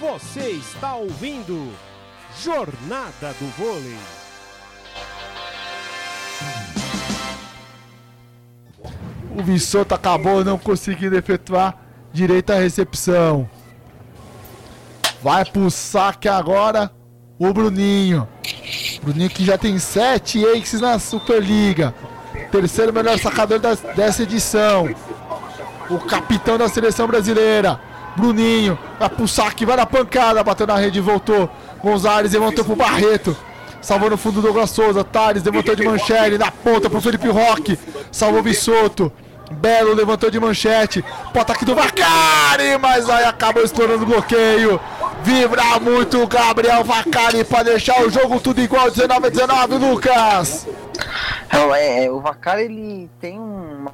Você está ouvindo Jornada do Vôlei. O Vissoto acabou não conseguindo efetuar direito à recepção. Vai pro saque agora o Bruninho. Bruninho que já tem sete aces na Superliga. Terceiro melhor sacador dessa edição. O capitão da seleção brasileira. Bruninho vai pro saque, vai na pancada, bateu na rede voltou. Gonzalez levantou pro Barreto. Salvou no fundo do Douglas Souza. Thales levantou de manchete na ponta pro Felipe Roque. Salvou Bissoto. Belo levantou de manchete. Pro ataque do Vacari, mas aí acabou estourando o bloqueio. Vibra muito o Gabriel Vacari para deixar o jogo tudo igual 19 a 19, Lucas. É, é, o Vacari ele tem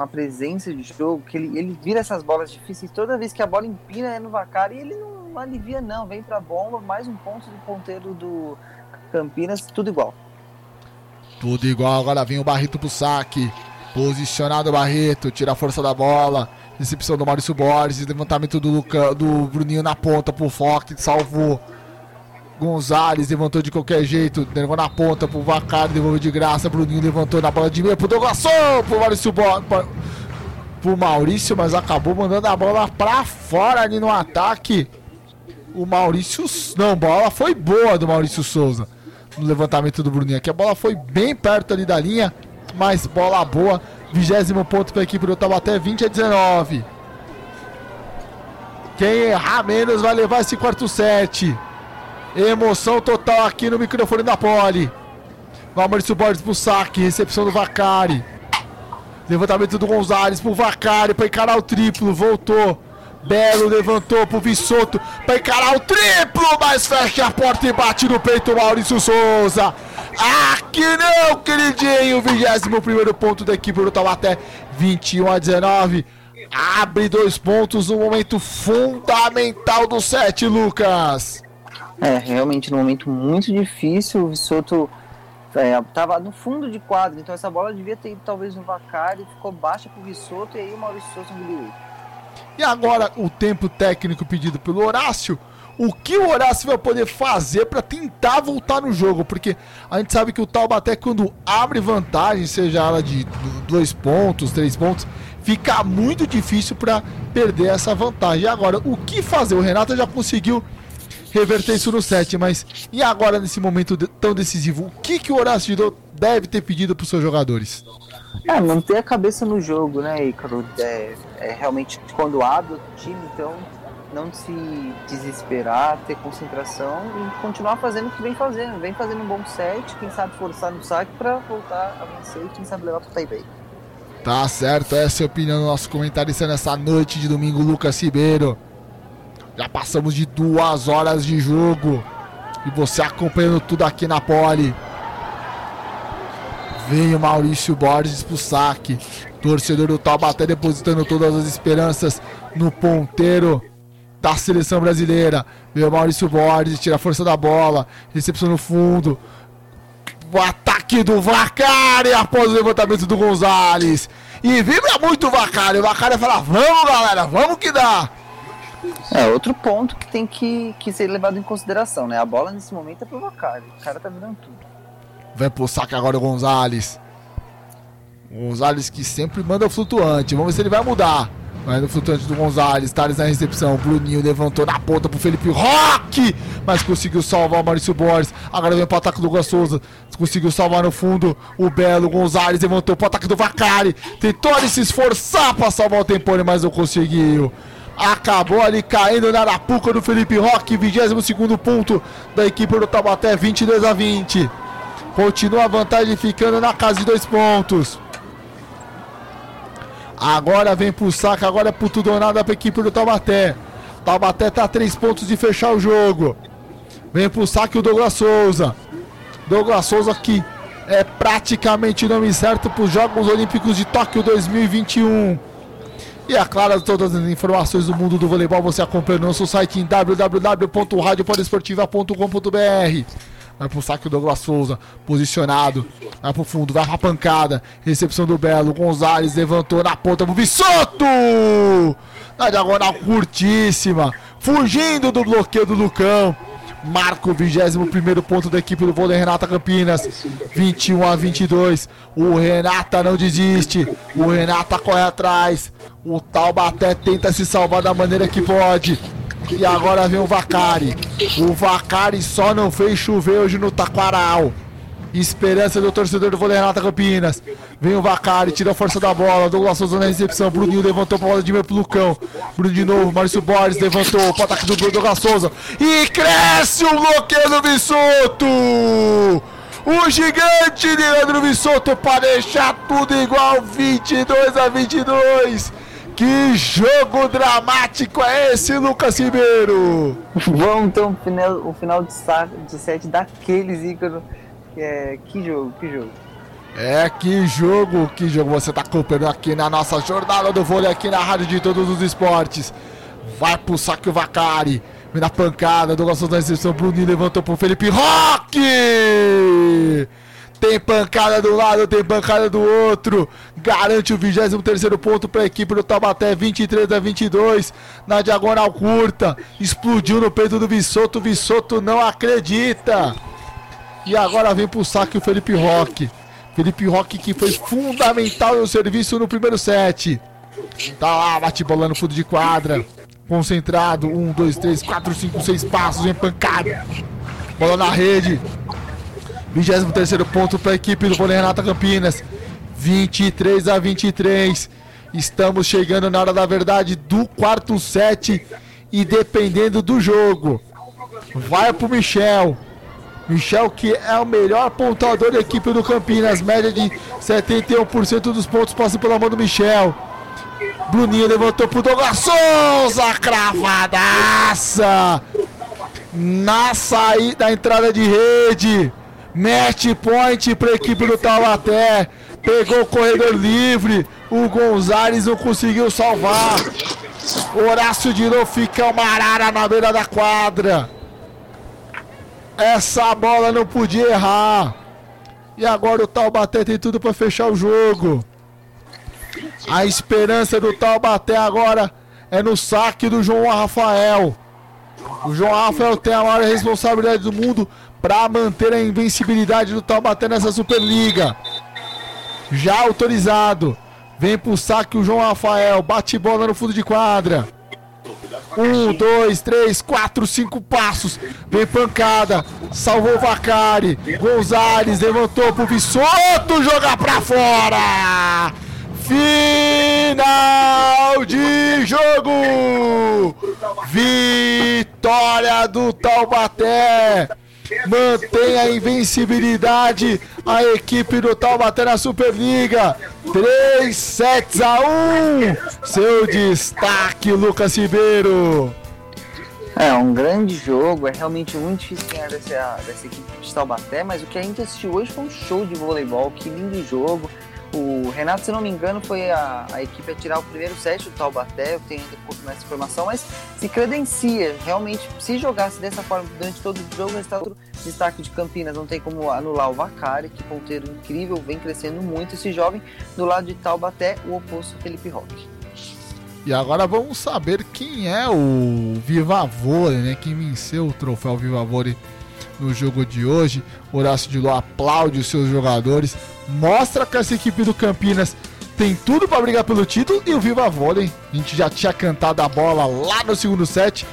uma presença de jogo que ele, ele vira essas bolas difíceis toda vez que a bola empina é no Vacari ele não alivia não, vem pra bomba, mais um ponto do ponteiro do Campinas, tudo igual. Tudo igual, agora vem o Barreto pro saque. Posicionado o Barreto, tira a força da bola. Recepção do Maurício Borges, levantamento do, Luca, do Bruninho na ponta pro Foque, salvou. Gonzalez levantou de qualquer jeito, levou na ponta pro Vacari, devolveu de graça. Bruninho levantou na bola de meia pro Douglas pro Maurício Borges. Pro Maurício, mas acabou mandando a bola pra fora ali no ataque. O Maurício. Não, bola foi boa do Maurício Souza no levantamento do Bruninho. Aqui a bola foi bem perto ali da linha mais bola boa. Vigésimo ponto para equipe do Taubaté, 20 a 19. Quem errar menos vai levar esse quarto set. Emoção total aqui no microfone da Poli. Maurício Borges pro saque, recepção do Vacari. Levantamento do Gonzalez pro Vacari para encarar o triplo, voltou. Belo levantou pro Vissoto para encarar o triplo, mas fecha a porta e bate no peito Maurício Souza. Aqui não, queridinho. 21 ponto da equipe do Taubaté. 21 a 19. Abre dois pontos no momento fundamental do set, Lucas. É, realmente, num momento muito difícil. O Vissoto estava é, no fundo de quadro, então essa bola devia ter ido talvez no Vacari. Ficou baixa pro Vissoto e aí o Maurício Souza engoliu. E agora o tempo técnico pedido pelo Horácio o que o Horácio vai poder fazer para tentar voltar no jogo, porque a gente sabe que o Taubaté quando abre vantagem, seja ela de dois pontos, três pontos, fica muito difícil para perder essa vantagem. E agora, o que fazer? O Renato já conseguiu reverter isso no set, mas e agora nesse momento tão decisivo? O que, que o Horácio deve ter pedido para os seus jogadores? É, manter a cabeça no jogo, né, Ícaro? É, é realmente quando abre o time, então não se desesperar, ter concentração e continuar fazendo o que vem fazendo. Vem fazendo um bom set, quem sabe forçar no saque para voltar a vencer e quem sabe levar pro Taipei. Tá certo, essa é a opinião do nosso comentarista nessa noite de domingo, Lucas Ribeiro. Já passamos de duas horas de jogo e você acompanhando tudo aqui na Pole. Vem o Maurício Borges pro saque. Torcedor do Taubaté depositando todas as esperanças no ponteiro da seleção brasileira. Meu Maurício Borges tira a força da bola, recepção no fundo. O ataque do Vacari após o levantamento do Gonzalez. E vibra muito o Vacari. O Vacari fala: Vamos, galera, vamos que dá. É, outro ponto que tem que, que ser levado em consideração, né? A bola nesse momento é pro Vacari. O cara tá virando tudo. Vai pro saque agora o Gonzalez. O Gonzalez que sempre manda flutuante. Vamos ver se ele vai mudar. Mas no flutuante do Gonzalez, Thales na recepção. Bruninho levantou na ponta pro Felipe Roque, mas conseguiu salvar o Maurício Borges. Agora vem pro ataque do Souza. Conseguiu salvar no fundo o Belo. Gonzalez levantou pro ataque do Vacari. Tentou se esforçar pra salvar o Tempone, mas não conseguiu. Acabou ali caindo na arapuca do Felipe Roque. 22 ponto da equipe do Tabaté, 22 a 20. Continua a vantagem ficando na casa de dois pontos. Agora vem pro saco, agora é pro tudo ou nada pra equipe do Taubaté. Taubaté tá a três pontos de fechar o jogo. Vem pro saque o Douglas Souza. Douglas Souza que é praticamente o nome certo para os Jogos Olímpicos de Tóquio 2021. E é claro, todas as informações do mundo do voleibol você acompanha no nosso site em www.radiopodesportiva.com.br. Vai pro saque o Douglas Souza, posicionado. Vai pro fundo, vai pra pancada. Recepção do Belo. Gonzalez levantou na ponta pro Vissoto! Na diagonal curtíssima. fugindo do bloqueio do Lucão. Marca o 21 ponto da equipe do vôlei Renata Campinas. 21 a 22. O Renata não desiste. O Renata corre atrás. O Taubaté tenta se salvar da maneira que pode. E agora vem o Vacari. O Vacari só não fez chover hoje no Taquaral. Esperança do torcedor do vôlei Renata Campinas. Vem o Vacari, tira a força da bola. Douglas Souza na recepção. Bruninho levantou pra bola de meio pro Lucão. Bruno de novo. Maurício Borges levantou pro ataque do Bruno Douglas Souza. E cresce o bloqueio do Bissoto! O gigante de Leandro Bissoto para deixar tudo igual 22 a 22. Que jogo dramático é esse, Lucas Ribeiro? Vamos então o final, o final de, de sete daqueles Ícaro. É, que jogo, que jogo. É, que jogo, que jogo você tá acompanhando aqui na nossa jornada do vôlei aqui na Rádio de Todos os Esportes. Vai pro saque o Vacari. Vem na pancada, Douglas da recepção, Bruninho levantou pro Felipe Roque! Tem pancada do lado, tem pancada do outro. Garante o 23 ponto para a equipe do Taubaté, 23 a 22. Na diagonal curta. Explodiu no peito do Vissoto. Vissoto não acredita. E agora vem pro saque o Felipe Roque. Felipe Roque que foi fundamental no serviço no primeiro set. Tá lá, bate bola no fundo de quadra. Concentrado. Um, dois, três, quatro, cinco, seis passos. Vem pancada. Bola na rede. 23 ponto para a equipe do Vôlei Renata Campinas. 23 a 23. Estamos chegando na hora da verdade do quarto set. E dependendo do jogo, vai pro Michel. Michel, que é o melhor pontuador da equipe do Campinas, média de 71% dos pontos passam pela mão do Michel. Bruninho levantou pro Douglas Souza, cravadaça! Na saída, da entrada de rede. Match point para a equipe do Taubaté. Pegou o corredor livre. O Gonzalez não conseguiu salvar. Horácio de novo fica uma arara na beira da quadra. Essa bola não podia errar. E agora o Taubaté tem tudo para fechar o jogo. A esperança do Taubaté agora é no saque do João Rafael. O João Rafael tem a maior responsabilidade do mundo para manter a invencibilidade do Taubaté nessa Superliga. Já autorizado. Vem pro saque o João Rafael. Bate bola no fundo de quadra. Um, dois, três, quatro, cinco passos. Vem pancada. Salvou Vacari. Gonzalez levantou pro Vissoto. Joga pra fora. Final de jogo. Vitória do Taubaté mantém a invencibilidade a equipe do Taubaté na Superliga. 3 sets a 1. Seu destaque, Lucas Ribeiro. É um grande jogo, é realmente muito difícil ganhar dessa, dessa equipe de Taubaté, mas o que a gente assistiu hoje foi um show de voleibol, que lindo jogo. O Renato, se não me engano, foi a, a equipe a tirar o primeiro set do Taubaté, eu tenho ainda pouco mais de informação, mas se credencia. Realmente, se jogasse dessa forma durante todo o jogo, está outro destaque de Campinas, não tem como anular o Vacari, que ponteiro incrível, vem crescendo muito esse jovem. Do lado de Taubaté, o oposto Felipe Roque. E agora vamos saber quem é o Viva Vôlei, né? Quem venceu o troféu Viva Vôlei no jogo de hoje. Horácio de Ló aplaude os seus jogadores, mostra que essa equipe do Campinas tem tudo para brigar pelo título e o Viva Vôlei. A gente já tinha cantado a bola lá no segundo set.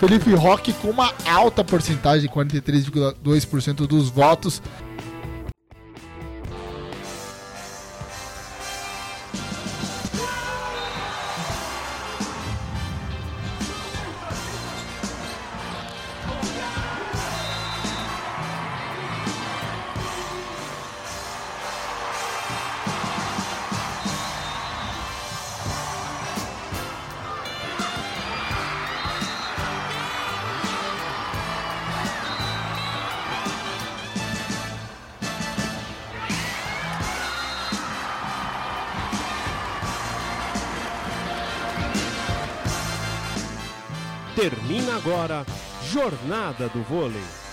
Felipe Roque com uma alta porcentagem, 43,2% dos votos, Termina agora Jornada do Vôlei.